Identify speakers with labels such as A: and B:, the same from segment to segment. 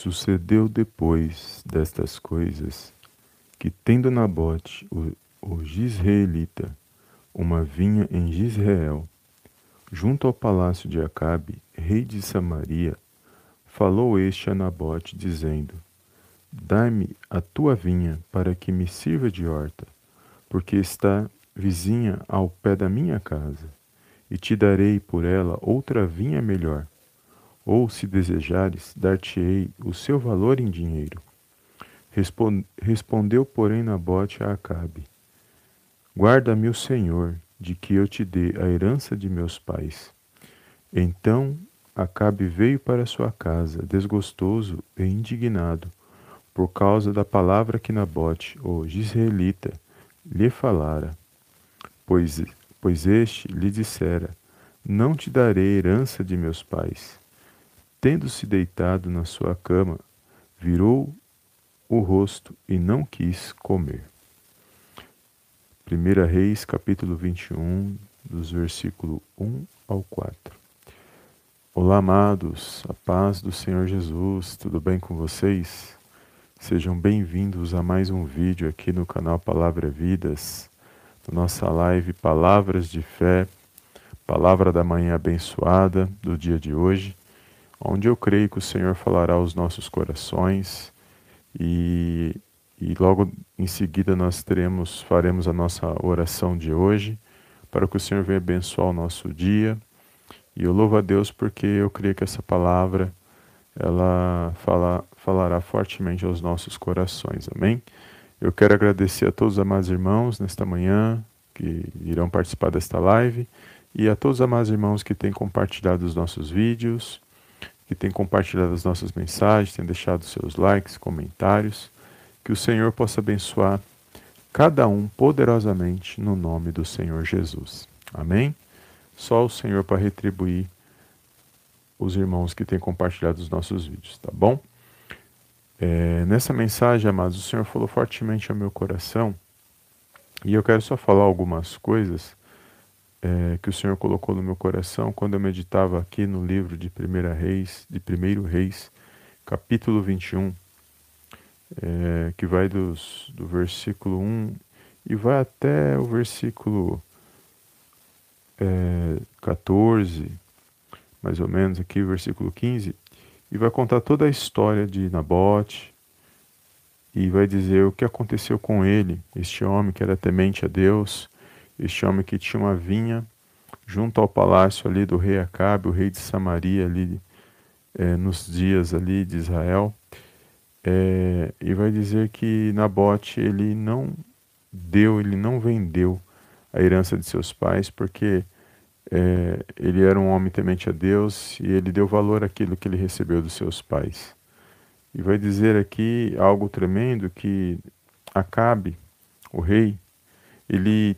A: Sucedeu depois destas coisas que, tendo Nabote, o, o Gisraelita, uma vinha em Gisrael, junto ao palácio de Acabe, rei de Samaria, falou este a Nabote, dizendo: Dai-me a tua vinha, para que me sirva de horta, porque está vizinha ao pé da minha casa, e te darei por ela outra vinha melhor. Ou, se desejares, dar-te-ei o seu valor em dinheiro. Respondeu, porém, Nabote a Acabe: Guarda-me o Senhor, de que eu te dê a herança de meus pais. Então Acabe veio para sua casa, desgostoso e indignado, por causa da palavra que Nabote, o Gisraelita, lhe falara. Pois, pois este lhe dissera: Não te darei herança de meus pais. Tendo-se deitado na sua cama, virou o rosto e não quis comer. 1 Reis, capítulo 21, dos versículos 1 ao 4. Olá, amados, a paz do Senhor Jesus, tudo bem com vocês? Sejam bem-vindos a mais um vídeo aqui no canal Palavra Vidas, nossa live Palavras de Fé, Palavra da Manhã Abençoada do dia de hoje, onde eu creio que o Senhor falará aos nossos corações e, e logo em seguida nós teremos, faremos a nossa oração de hoje para que o Senhor venha abençoar o nosso dia. E eu louvo a Deus porque eu creio que essa palavra ela fala, falará fortemente aos nossos corações. Amém? Eu quero agradecer a todos os amados irmãos nesta manhã que irão participar desta live e a todos os amados irmãos que têm compartilhado os nossos vídeos, que têm compartilhado as nossas mensagens, têm deixado seus likes, comentários. Que o Senhor possa abençoar cada um poderosamente no nome do Senhor Jesus. Amém? Só o Senhor para retribuir os irmãos que têm compartilhado os nossos vídeos, tá bom? É, nessa mensagem, amados, o Senhor falou fortemente ao meu coração e eu quero só falar algumas coisas é, que o Senhor colocou no meu coração quando eu meditava aqui no livro de Primeira Reis, de Primeiro Reis, capítulo 21, é, que vai dos, do versículo 1 e vai até o versículo é, 14, mais ou menos aqui, versículo 15, e vai contar toda a história de Nabote e vai dizer o que aconteceu com ele, este homem que era temente a Deus, este homem que tinha uma vinha junto ao palácio ali do rei Acabe, o rei de Samaria ali é, nos dias ali de Israel, é, e vai dizer que Nabote ele não deu, ele não vendeu a herança de seus pais, porque é, ele era um homem temente a Deus e ele deu valor àquilo que ele recebeu dos seus pais. E vai dizer aqui algo tremendo que Acabe, o rei, ele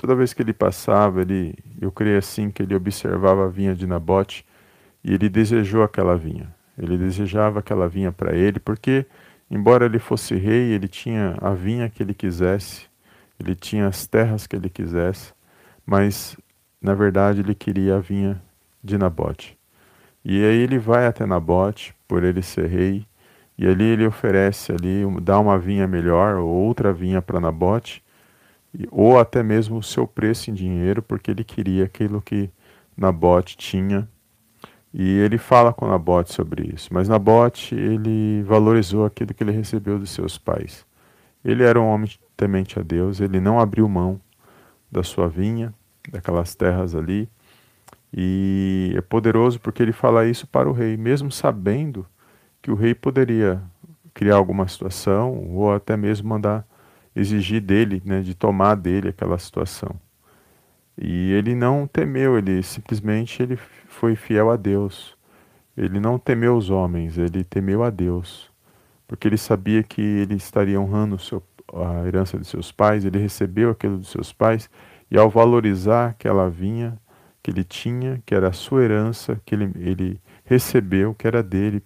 A: toda vez que ele passava, ele, eu creio assim que ele observava a vinha de Nabote e ele desejou aquela vinha. Ele desejava aquela vinha para ele, porque embora ele fosse rei, ele tinha a vinha que ele quisesse, ele tinha as terras que ele quisesse, mas na verdade, ele queria a vinha de Nabote. E aí ele vai até Nabote, por ele ser rei, e ali ele oferece ali, dá uma vinha melhor, ou outra vinha para Nabote, ou até mesmo o seu preço em dinheiro, porque ele queria aquilo que Nabote tinha. E ele fala com Nabote sobre isso. Mas Nabote, ele valorizou aquilo que ele recebeu dos seus pais. Ele era um homem temente a Deus, ele não abriu mão da sua vinha, daquelas terras ali. E é poderoso porque ele fala isso para o rei, mesmo sabendo que o rei poderia criar alguma situação ou até mesmo mandar exigir dele, né, de tomar dele aquela situação. E ele não temeu, ele simplesmente ele foi fiel a Deus. Ele não temeu os homens, ele temeu a Deus, porque ele sabia que ele estaria honrando seu, a herança de seus pais, ele recebeu aquilo dos seus pais e ao valorizar aquela vinha que ele tinha, que era a sua herança, que ele, ele recebeu, que era dele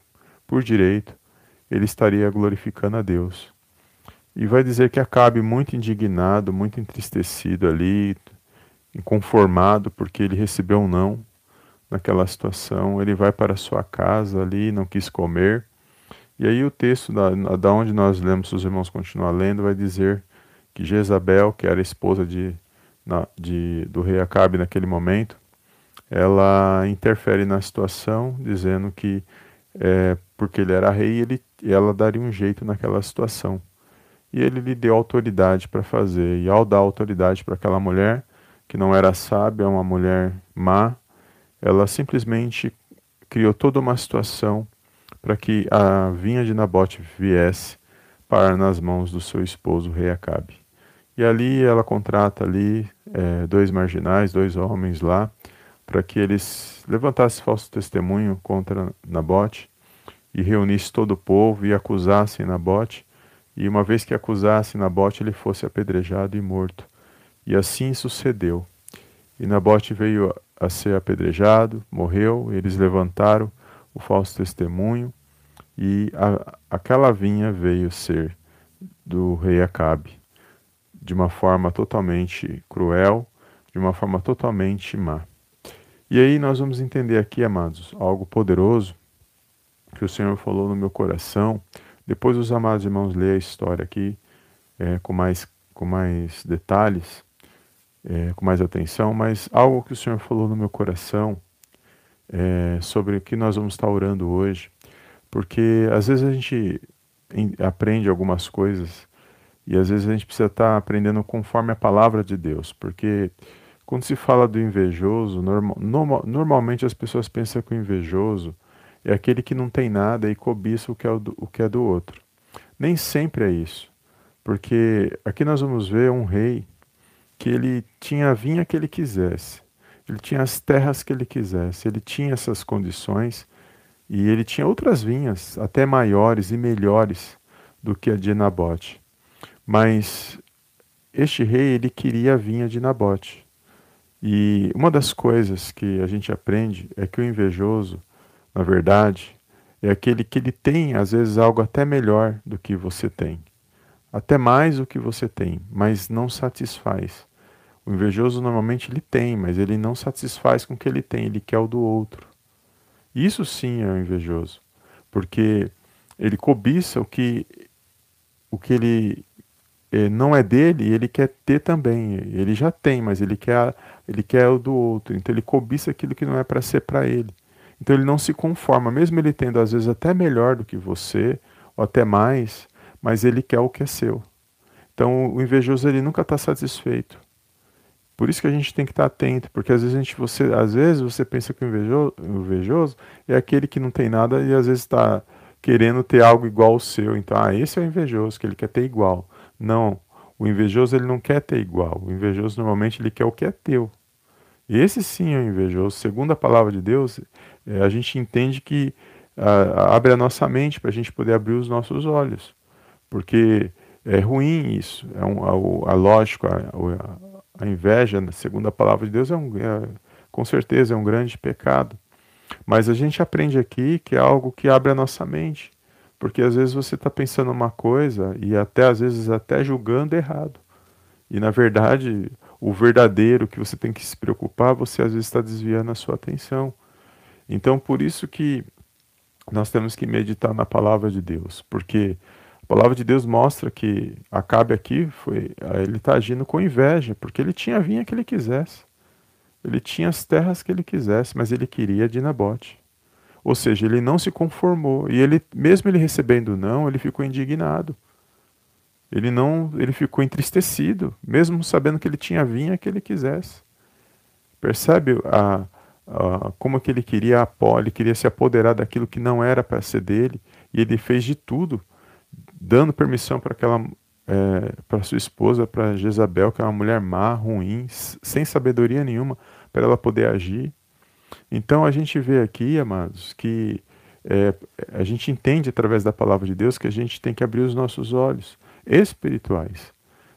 A: por direito, ele estaria glorificando a Deus. E vai dizer que Acabe muito indignado, muito entristecido ali, inconformado porque ele recebeu um não naquela situação. Ele vai para sua casa ali, não quis comer. E aí o texto da, da onde nós lemos, os irmãos continuar lendo, vai dizer que Jezabel, que era esposa de, na, de, do rei Acabe naquele momento, ela interfere na situação, dizendo que é, porque ele era rei, ele, ela daria um jeito naquela situação. E ele lhe deu autoridade para fazer. E ao dar autoridade para aquela mulher, que não era sábia, uma mulher má, ela simplesmente criou toda uma situação para que a vinha de Nabote viesse parar nas mãos do seu esposo, rei Acabe. E ali ela contrata ali é, dois marginais, dois homens lá, para que eles levantassem falso testemunho contra Nabote e reunisse todo o povo e acusassem Nabote. E uma vez que acusassem Nabote, ele fosse apedrejado e morto. E assim sucedeu. E Nabote veio a ser apedrejado, morreu, eles levantaram o falso testemunho, e a, aquela vinha veio ser do rei Acabe, de uma forma totalmente cruel, de uma forma totalmente má. E aí nós vamos entender aqui, amados, algo poderoso que o Senhor falou no meu coração. Depois os amados irmãos lê a história aqui é, com, mais, com mais detalhes, é, com mais atenção, mas algo que o Senhor falou no meu coração é, sobre o que nós vamos estar orando hoje, porque às vezes a gente aprende algumas coisas e às vezes a gente precisa estar aprendendo conforme a palavra de Deus, porque quando se fala do invejoso, normal, normalmente as pessoas pensam que o invejoso é aquele que não tem nada e cobiça o que, é do, o que é do outro. Nem sempre é isso, porque aqui nós vamos ver um rei que ele tinha a vinha que ele quisesse, ele tinha as terras que ele quisesse, ele tinha essas condições e ele tinha outras vinhas, até maiores e melhores do que a de Nabote. Mas este rei, ele queria a vinha de Nabote. E uma das coisas que a gente aprende é que o invejoso, na verdade, é aquele que ele tem, às vezes, algo até melhor do que você tem. Até mais do que você tem, mas não satisfaz. O invejoso normalmente ele tem, mas ele não satisfaz com o que ele tem, ele quer o do outro. Isso sim é o invejoso, porque ele cobiça o que o que ele eh, não é dele, ele quer ter também. Ele já tem, mas ele quer ele quer o do outro. Então ele cobiça aquilo que não é para ser para ele. Então ele não se conforma, mesmo ele tendo às vezes até melhor do que você, ou até mais, mas ele quer o que é seu. Então o invejoso ele nunca está satisfeito. Por isso que a gente tem que estar atento, porque às vezes, a gente, você, às vezes você pensa que o invejoso, o invejoso é aquele que não tem nada e às vezes está querendo ter algo igual ao seu. Então, ah, esse é o invejoso, que ele quer ter igual. Não, o invejoso ele não quer ter igual. O invejoso normalmente ele quer o que é teu. Esse sim é o invejoso. Segundo a palavra de Deus, é, a gente entende que a, abre a nossa mente para a gente poder abrir os nossos olhos. Porque é ruim isso. É um, a, a a, a inveja, segundo a palavra de Deus, é, um, é com certeza é um grande pecado. Mas a gente aprende aqui que é algo que abre a nossa mente. Porque às vezes você está pensando uma coisa e até às vezes até julgando errado. E na verdade, o verdadeiro que você tem que se preocupar, você às vezes está desviando a sua atenção. Então, por isso que nós temos que meditar na palavra de Deus, porque a palavra de Deus mostra que Acabe aqui foi, ele está agindo com inveja, porque ele tinha a vinha que ele quisesse. Ele tinha as terras que ele quisesse, mas ele queria de Nabote. Ou seja, ele não se conformou. E ele, mesmo ele recebendo não, ele ficou indignado. Ele não, ele ficou entristecido, mesmo sabendo que ele tinha a vinha que ele quisesse. Percebe a, a, como que ele queria a ele queria se apoderar daquilo que não era para ser dele, e ele fez de tudo dando permissão para aquela é, para sua esposa, para Jezabel, que é uma mulher má, ruim, sem sabedoria nenhuma, para ela poder agir. Então a gente vê aqui, amados, que é, a gente entende através da palavra de Deus que a gente tem que abrir os nossos olhos espirituais.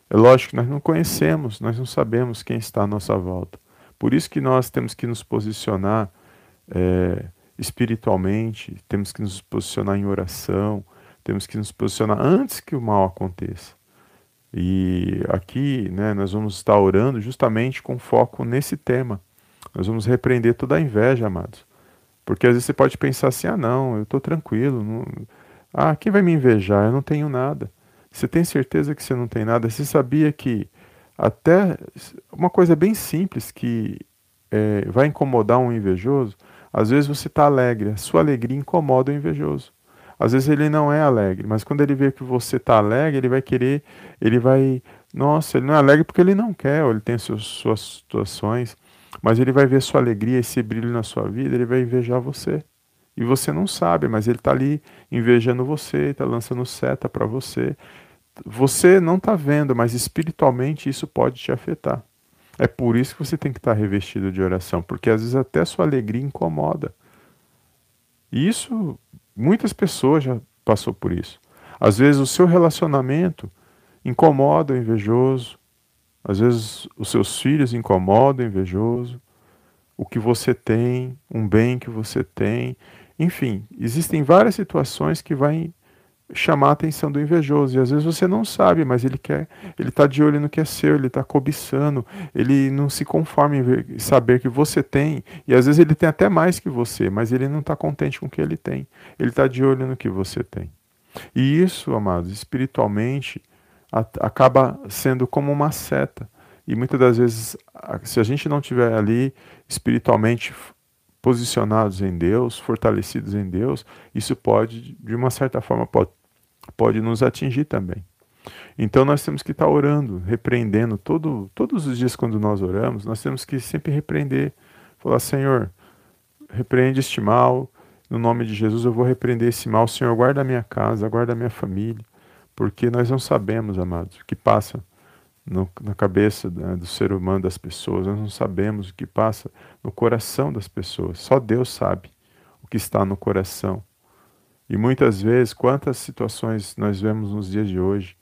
A: É lógico que nós não conhecemos, nós não sabemos quem está à nossa volta. Por isso que nós temos que nos posicionar é, espiritualmente, temos que nos posicionar em oração, temos que nos posicionar antes que o mal aconteça. E aqui né, nós vamos estar orando justamente com foco nesse tema. Nós vamos repreender toda a inveja, amados. Porque às vezes você pode pensar assim: ah, não, eu estou tranquilo, não... Ah, quem vai me invejar? Eu não tenho nada. Você tem certeza que você não tem nada? Você sabia que até uma coisa bem simples que é, vai incomodar um invejoso, às vezes você está alegre, a sua alegria incomoda o invejoso. Às vezes ele não é alegre, mas quando ele vê que você está alegre, ele vai querer, ele vai. Nossa, ele não é alegre porque ele não quer, ou ele tem suas, suas situações, mas ele vai ver sua alegria, esse brilho na sua vida, ele vai invejar você. E você não sabe, mas ele está ali invejando você, está lançando seta para você. Você não está vendo, mas espiritualmente isso pode te afetar. É por isso que você tem que estar tá revestido de oração, porque às vezes até sua alegria incomoda. E isso, muitas pessoas já passou por isso. Às vezes o seu relacionamento incomoda o invejoso, às vezes os seus filhos incomodam o invejoso, o que você tem, um bem que você tem, enfim, existem várias situações que vai chamar a atenção do invejoso. E às vezes você não sabe, mas ele quer, ele está de olho no que é seu, ele está cobiçando, ele não se conforma em ver, saber que você tem, e às vezes ele tem até mais que você, mas ele não está contente com o que ele tem. Ele está de olho no que você tem. E isso, amados, espiritualmente, a, acaba sendo como uma seta. E muitas das vezes, se a gente não tiver ali espiritualmente posicionados em Deus, fortalecidos em Deus, isso pode, de uma certa forma, pode, pode nos atingir também. Então nós temos que estar orando, repreendendo todo, todos os dias quando nós oramos, nós temos que sempre repreender, falar Senhor, repreende este mal, no nome de Jesus eu vou repreender esse mal, Senhor, guarda a minha casa, guarda a minha família, porque nós não sabemos, amados, o que passa no, na cabeça né, do ser humano, das pessoas. Nós não sabemos o que passa no coração das pessoas. Só Deus sabe o que está no coração. E muitas vezes, quantas situações nós vemos nos dias de hoje,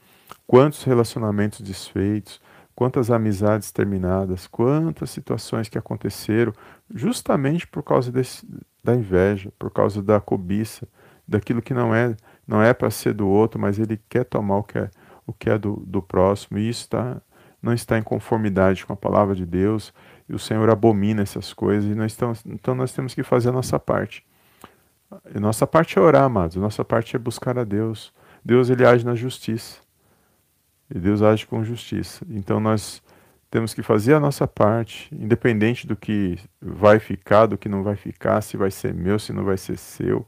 A: quantos relacionamentos desfeitos, quantas amizades terminadas, quantas situações que aconteceram justamente por causa desse, da inveja, por causa da cobiça, daquilo que não é não é para ser do outro, mas ele quer tomar o que é o que é do, do próximo, e isso tá, não está em conformidade com a palavra de Deus, e o Senhor abomina essas coisas, e nós estamos, então nós temos que fazer a nossa parte. A nossa parte é orar, amados, a nossa parte é buscar a Deus. Deus ele age na justiça, e Deus age com justiça. Então nós temos que fazer a nossa parte, independente do que vai ficar, do que não vai ficar, se vai ser meu, se não vai ser seu.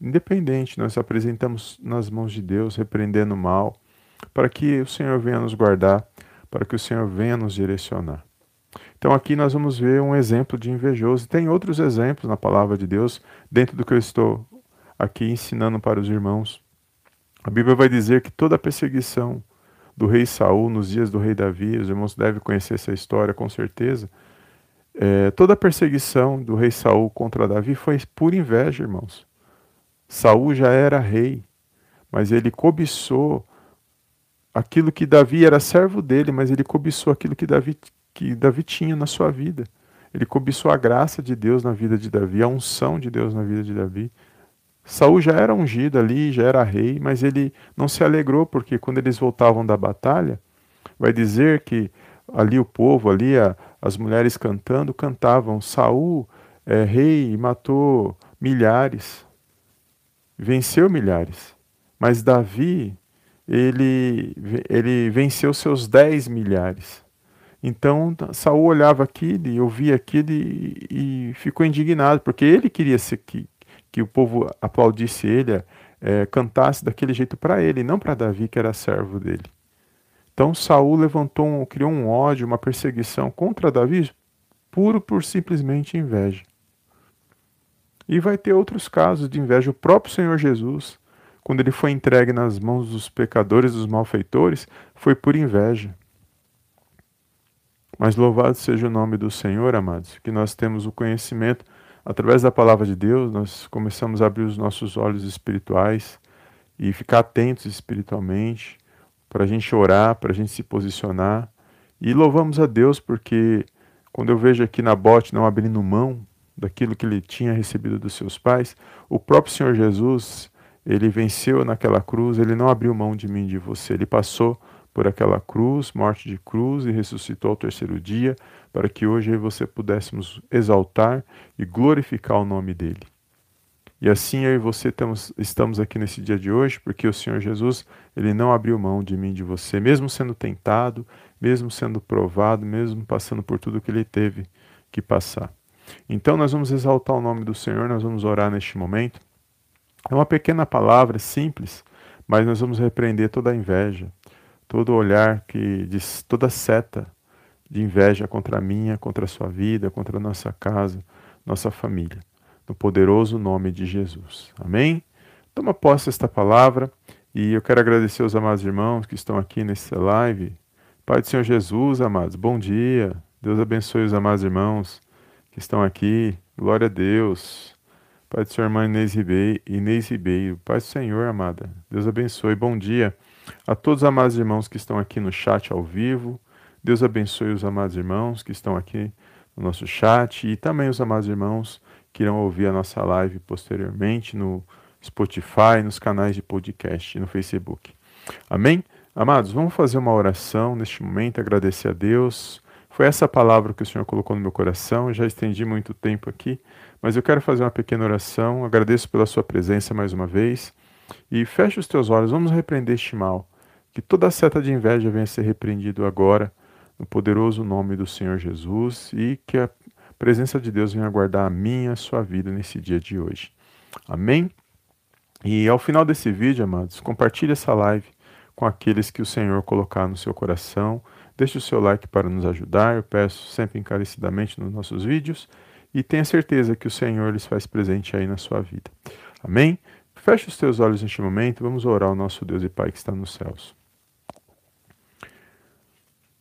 A: Independente, nós apresentamos nas mãos de Deus, repreendendo o mal, para que o Senhor venha nos guardar, para que o Senhor venha nos direcionar. Então aqui nós vamos ver um exemplo de invejoso. Tem outros exemplos na palavra de Deus, dentro do que eu estou aqui ensinando para os irmãos. A Bíblia vai dizer que toda a perseguição do rei Saul nos dias do rei Davi, os irmãos devem conhecer essa história com certeza. É, toda a perseguição do rei Saul contra Davi foi por inveja, irmãos. Saul já era rei, mas ele cobiçou aquilo que Davi era servo dele, mas ele cobiçou aquilo que Davi, que Davi tinha na sua vida. Ele cobiçou a graça de Deus na vida de Davi, a unção de Deus na vida de Davi. Saul já era ungido ali, já era rei, mas ele não se alegrou porque quando eles voltavam da batalha, vai dizer que ali o povo, ali a, as mulheres cantando, cantavam: Saul é rei matou milhares, venceu milhares, mas Davi ele, ele venceu seus dez milhares. Então Saul olhava aquilo e ouvia aquilo e, e, ficou indignado, porque ele queria ser, que, que o povo aplaudisse ele, é, cantasse daquele jeito para ele, não para Davi, que era servo dele. Então Saul levantou, um, criou um ódio, uma perseguição contra Davi, puro por simplesmente inveja. E vai ter outros casos de inveja. O próprio Senhor Jesus quando ele foi entregue nas mãos dos pecadores, dos malfeitores, foi por inveja. Mas louvado seja o nome do Senhor, amados, que nós temos o conhecimento através da palavra de Deus, nós começamos a abrir os nossos olhos espirituais e ficar atentos espiritualmente para a gente orar, para a gente se posicionar. E louvamos a Deus porque quando eu vejo aqui na bote não abrindo mão daquilo que ele tinha recebido dos seus pais, o próprio Senhor Jesus ele venceu naquela cruz, ele não abriu mão de mim e de você. Ele passou por aquela cruz, morte de cruz, e ressuscitou ao terceiro dia, para que hoje eu e você pudéssemos exaltar e glorificar o nome dele. E assim eu e você temos, estamos aqui nesse dia de hoje, porque o Senhor Jesus, ele não abriu mão de mim e de você, mesmo sendo tentado, mesmo sendo provado, mesmo passando por tudo que ele teve que passar. Então nós vamos exaltar o nome do Senhor, nós vamos orar neste momento. É uma pequena palavra simples, mas nós vamos repreender toda a inveja, todo olhar que diz, toda seta de inveja contra a minha, contra a sua vida, contra a nossa casa, nossa família no poderoso nome de Jesus. Amém? Toma posse esta palavra e eu quero agradecer aos amados irmãos que estão aqui nessa live. Pai do Senhor Jesus, amados, bom dia. Deus abençoe os amados irmãos que estão aqui. Glória a Deus. Pai do Senhor, irmã Inês Ribeiro, Inês Ribeiro. Pai do Senhor, amada. Deus abençoe. Bom dia a todos os amados irmãos que estão aqui no chat ao vivo. Deus abençoe os amados irmãos que estão aqui no nosso chat e também os amados irmãos que irão ouvir a nossa live posteriormente no Spotify, nos canais de podcast e no Facebook. Amém? Amados, vamos fazer uma oração neste momento, agradecer a Deus. Foi essa palavra que o Senhor colocou no meu coração, eu já estendi muito tempo aqui, mas eu quero fazer uma pequena oração. Agradeço pela sua presença mais uma vez. E feche os teus olhos, vamos repreender este mal. Que toda seta de inveja venha a ser repreendido agora, no poderoso nome do Senhor Jesus, e que a presença de Deus venha guardar a minha e a sua vida nesse dia de hoje. Amém? E ao final desse vídeo, amados, compartilhe essa live com aqueles que o Senhor colocar no seu coração. Deixe o seu like para nos ajudar, eu peço sempre encarecidamente nos nossos vídeos. E tenha certeza que o Senhor lhes faz presente aí na sua vida. Amém? Feche os teus olhos neste momento, vamos orar ao nosso Deus e Pai que está nos céus.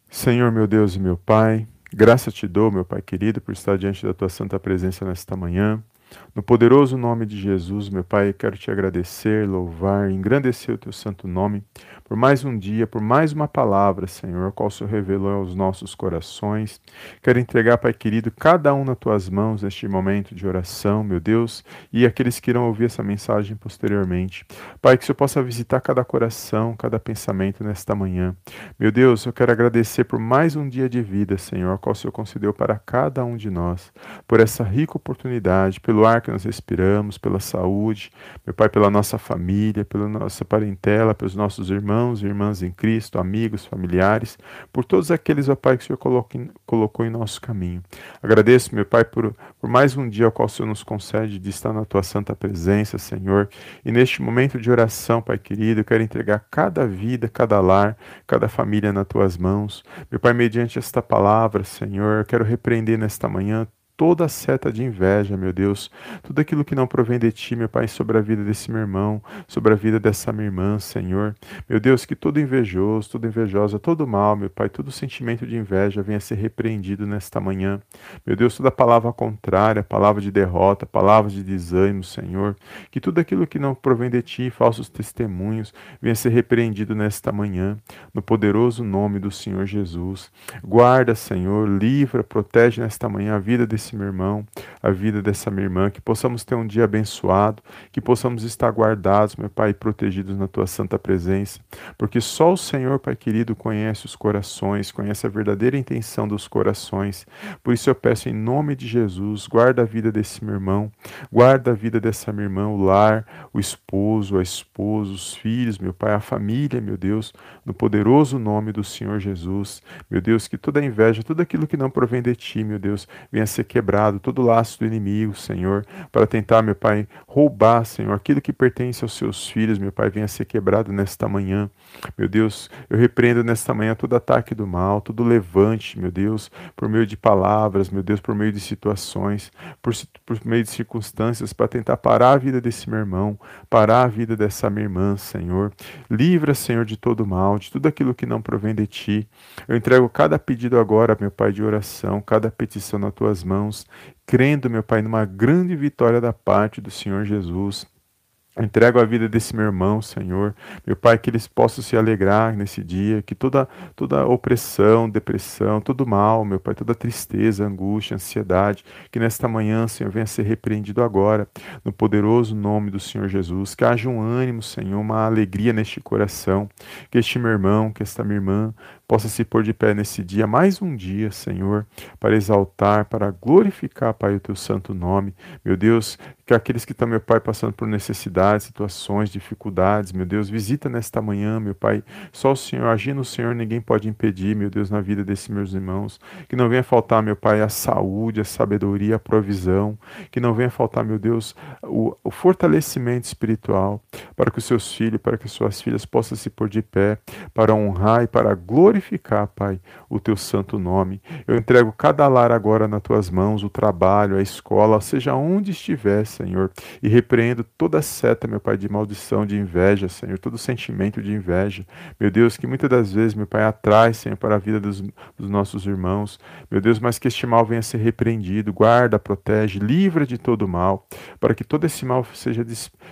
A: Senhor, meu Deus e meu Pai, Graça te dou, meu Pai querido, por estar diante da tua santa presença nesta manhã. No poderoso nome de Jesus, meu Pai, quero te agradecer, louvar, engrandecer o teu santo nome por mais um dia, por mais uma palavra, Senhor, a qual o Senhor revelou aos nossos corações. Quero entregar, Pai querido, cada um nas tuas mãos neste momento de oração, meu Deus, e aqueles que irão ouvir essa mensagem posteriormente. Pai, que o Senhor possa visitar cada coração, cada pensamento nesta manhã. Meu Deus, eu quero agradecer por mais um dia de vida, Senhor, a qual o Senhor concedeu para cada um de nós, por essa rica oportunidade, pelo ar que nós respiramos, pela saúde, meu Pai, pela nossa família, pela nossa parentela, pelos nossos irmãos e irmãs em Cristo, amigos, familiares, por todos aqueles, ó Pai, que o Senhor colocou em nosso caminho. Agradeço, meu Pai, por, por mais um dia ao qual o Senhor nos concede de estar na Tua santa presença, Senhor. E neste momento de oração, Pai querido, eu quero entregar cada vida, cada lar, cada família nas Tuas mãos. Meu Pai, mediante esta palavra, Senhor, eu quero repreender nesta manhã toda seta de inveja, meu Deus, tudo aquilo que não provém de ti, meu Pai, sobre a vida desse meu irmão, sobre a vida dessa minha irmã, Senhor. Meu Deus, que todo invejoso, toda invejosa, todo mal, meu Pai, todo sentimento de inveja venha a ser repreendido nesta manhã. Meu Deus, toda palavra contrária, palavra de derrota, palavra de desânimo, Senhor, que tudo aquilo que não provém de ti, falsos testemunhos, venha a ser repreendido nesta manhã, no poderoso nome do Senhor Jesus. Guarda, Senhor, livra, protege nesta manhã a vida desse desse meu irmão, a vida dessa minha irmã, que possamos ter um dia abençoado, que possamos estar guardados, meu Pai, protegidos na tua santa presença, porque só o Senhor, Pai querido, conhece os corações, conhece a verdadeira intenção dos corações. Por isso eu peço em nome de Jesus, guarda a vida desse meu irmão, guarda a vida dessa minha irmã, o lar, o esposo, a esposa, os filhos, meu Pai, a família, meu Deus, no poderoso nome do Senhor Jesus. Meu Deus, que toda inveja, tudo aquilo que não provém de ti, meu Deus, venha ser quebrado, todo laço do inimigo, Senhor, para tentar, meu Pai, roubar, Senhor, aquilo que pertence aos seus filhos, meu Pai, venha ser quebrado nesta manhã. Meu Deus, eu repreendo nesta manhã todo ataque do mal, todo levante, meu Deus, por meio de palavras, meu Deus, por meio de situações, por, por meio de circunstâncias, para tentar parar a vida desse meu irmão, parar a vida dessa minha irmã, Senhor. Livra, Senhor, de todo mal, de tudo aquilo que não provém de ti. Eu entrego cada pedido agora, meu Pai, de oração, cada petição nas tuas mãos mãos, crendo, meu Pai, numa grande vitória da parte do Senhor Jesus. Entrego a vida desse meu irmão, Senhor. Meu Pai, que eles possam se alegrar nesse dia, que toda, toda opressão, depressão, todo mal, meu Pai, toda tristeza, angústia, ansiedade, que nesta manhã, Senhor, venha ser repreendido agora, no poderoso nome do Senhor Jesus. Que haja um ânimo, Senhor, uma alegria neste coração. Que este meu irmão, que esta minha irmã possa se pôr de pé nesse dia, mais um dia, Senhor, para exaltar, para glorificar, Pai, o teu santo nome. Meu Deus, que aqueles que estão, meu Pai, passando por necessidades, situações, dificuldades, meu Deus, visita nesta manhã, meu Pai. Só o Senhor, agindo o Senhor, ninguém pode impedir, meu Deus, na vida desses meus irmãos. Que não venha faltar, meu Pai, a saúde, a sabedoria, a provisão. Que não venha faltar, meu Deus, o, o fortalecimento espiritual para que os seus filhos, para que as suas filhas possam se pôr de pé, para honrar e para glorificar, Pai, o teu santo nome. Eu entrego cada lar agora nas tuas mãos, o trabalho, a escola, seja onde estiver, Senhor, e repreendo toda seta, meu Pai, de maldição, de inveja, Senhor, todo sentimento de inveja, meu Deus, que muitas das vezes, meu Pai, atrai, Senhor, para a vida dos, dos nossos irmãos, meu Deus, mas que este mal venha a ser repreendido, guarda, protege, livra de todo mal, para que todo esse mal seja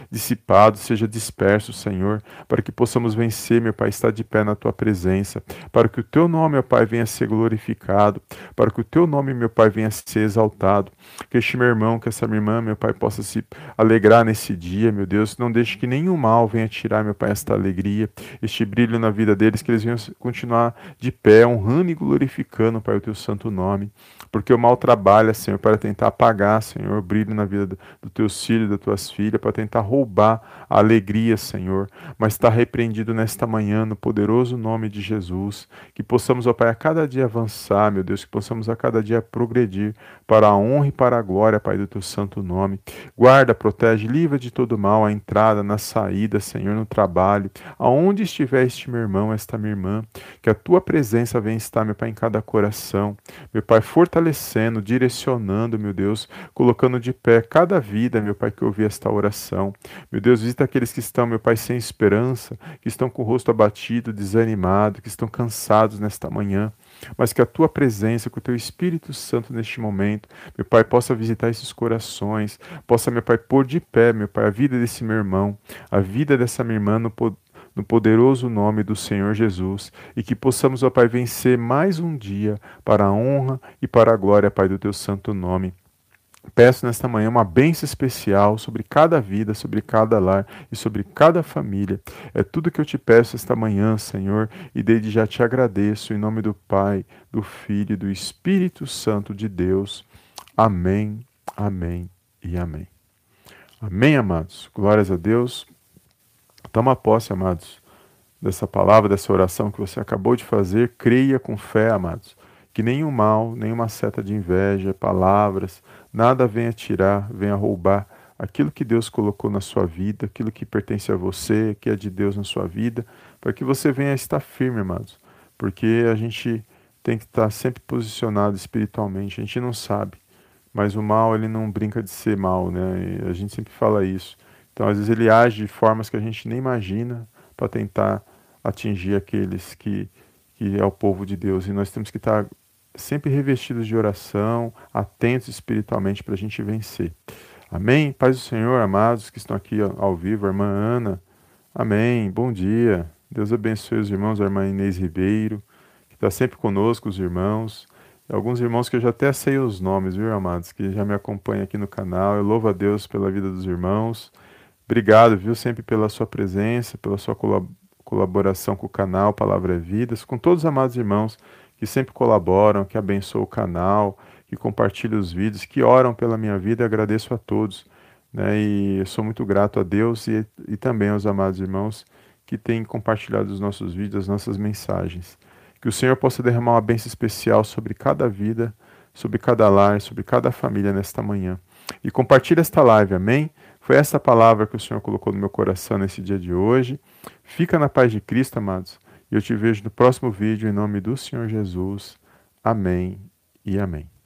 A: dissipado, seja disperso, Senhor, para que possamos vencer, meu Pai, estar de pé na tua presença, para que o teu nome, meu Pai, venha ser glorificado, para que o teu nome, meu Pai, venha ser exaltado, que este meu irmão, que essa minha irmã, meu Pai, possa possa se alegrar nesse dia, meu Deus. Não deixe que nenhum mal venha tirar, meu Pai, esta alegria, este brilho na vida deles, que eles venham continuar de pé, honrando e glorificando, Pai, o teu santo nome. Porque o mal trabalha, Senhor, para tentar apagar, Senhor, brilho na vida dos do teus filhos, das tuas filhas, para tentar roubar a alegria, Senhor. Mas está repreendido nesta manhã, no poderoso nome de Jesus. Que possamos, ó Pai, a cada dia avançar, meu Deus, que possamos a cada dia progredir para a honra e para a glória, Pai, do teu santo nome. Guarda, protege, livra de todo mal a entrada, na saída, Senhor, no trabalho, aonde estiver este meu irmão, esta minha irmã, que a tua presença venha estar, meu Pai, em cada coração, meu Pai, fortalecendo, direcionando, meu Deus, colocando de pé cada vida, meu Pai, que ouvi esta oração. Meu Deus, visita aqueles que estão, meu Pai, sem esperança, que estão com o rosto abatido, desanimado, que estão cansados nesta manhã mas que a tua presença, que o teu Espírito Santo neste momento, meu Pai, possa visitar esses corações, possa, meu Pai, pôr de pé, meu Pai, a vida desse meu irmão, a vida dessa minha irmã no, no poderoso nome do Senhor Jesus, e que possamos, ó Pai, vencer mais um dia para a honra e para a glória, Pai, do teu santo nome. Peço nesta manhã uma bênção especial sobre cada vida, sobre cada lar e sobre cada família. É tudo que eu te peço esta manhã, Senhor, e desde já te agradeço em nome do Pai, do Filho e do Espírito Santo de Deus. Amém, amém e amém. Amém, amados. Glórias a Deus. Toma posse, amados, dessa palavra, dessa oração que você acabou de fazer. Creia com fé, amados, que nenhum mal, nenhuma seta de inveja, palavras, Nada venha tirar, venha roubar aquilo que Deus colocou na sua vida, aquilo que pertence a você, que é de Deus na sua vida, para que você venha estar firme, amados. Porque a gente tem que estar sempre posicionado espiritualmente. A gente não sabe, mas o mal ele não brinca de ser mal, né? E a gente sempre fala isso. Então, às vezes ele age de formas que a gente nem imagina para tentar atingir aqueles que que é o povo de Deus. E nós temos que estar sempre revestidos de oração, atentos espiritualmente para a gente vencer. Amém? Paz do Senhor, amados que estão aqui ao vivo, irmã Ana. Amém. Bom dia. Deus abençoe os irmãos, a irmã Inês Ribeiro, que está sempre conosco, os irmãos. Alguns irmãos que eu já até sei os nomes, viu, amados, que já me acompanham aqui no canal. Eu louvo a Deus pela vida dos irmãos. Obrigado, viu, sempre pela sua presença, pela sua colaboração com o canal Palavra é Vidas, com todos os amados irmãos que sempre colaboram, que abençoam o canal, que compartilham os vídeos, que oram pela minha vida. Agradeço a todos. Né? E sou muito grato a Deus e, e também aos amados irmãos que têm compartilhado os nossos vídeos, as nossas mensagens. Que o Senhor possa derramar uma bênção especial sobre cada vida, sobre cada lar, sobre cada família nesta manhã. E compartilhe esta live, amém? Foi essa palavra que o Senhor colocou no meu coração nesse dia de hoje. Fica na paz de Cristo, amados. E eu te vejo no próximo vídeo em nome do Senhor Jesus. Amém e amém.